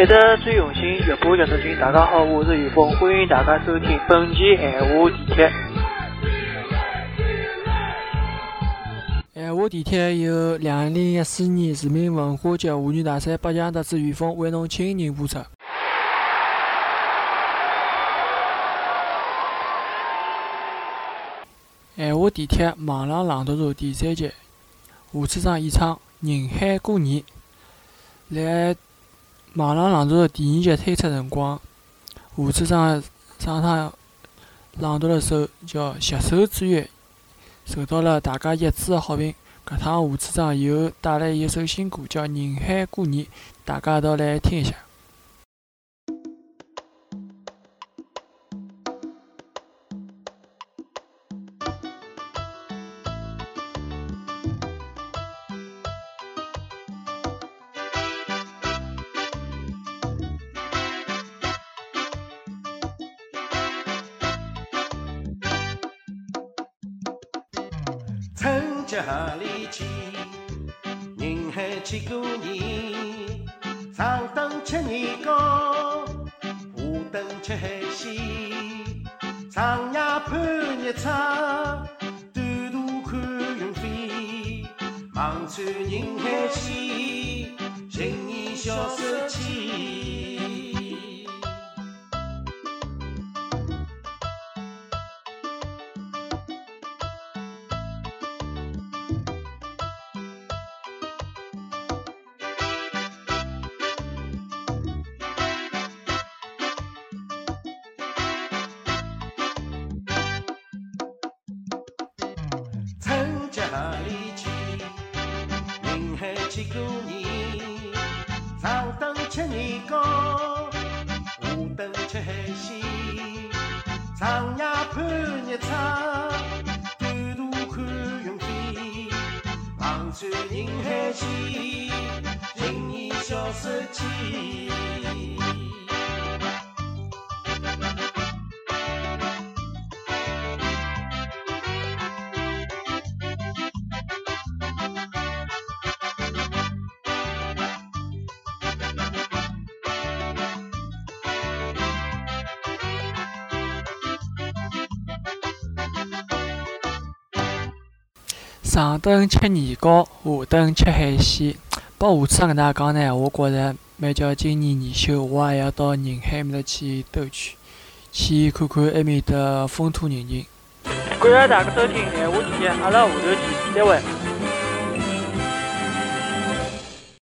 一直最用心，越播越得劲。大家好，我是于峰，欢迎大家收听本期闲话地铁。闲话地铁由两零一四年市民文化节妇女大赛八强得主于峰为侬亲临播出。闲话地铁网浪朗读者第三集，胡处长演唱《人海过年》。来网浪朗读的第二集推出辰光，胡处长上场朗读了首叫《携手之约》，受到了大家一致的好评。搿趟胡处长又带来一首新歌，叫《人海过年》，大家一道来听一下。春节里去，人海去过年，上灯吃年糕，下灯吃海鲜，长夜盼日出，短途看云飞，望穿人海线，情谊小手牵。里去？人海几个人，上灯吃年糕，下灯吃海鲜，长夜盼日出，短途看云飞，望穿人海间，情意消失去。上顿吃年糕，下顿吃海鲜。拨胡处长搿能介讲呢，我觉着蛮叫今年年休，我也要到宁海埃面搭去兜圈，去看看埃面搭风土人情。感谢大家收听闲话地铁，阿拉下头见，再会。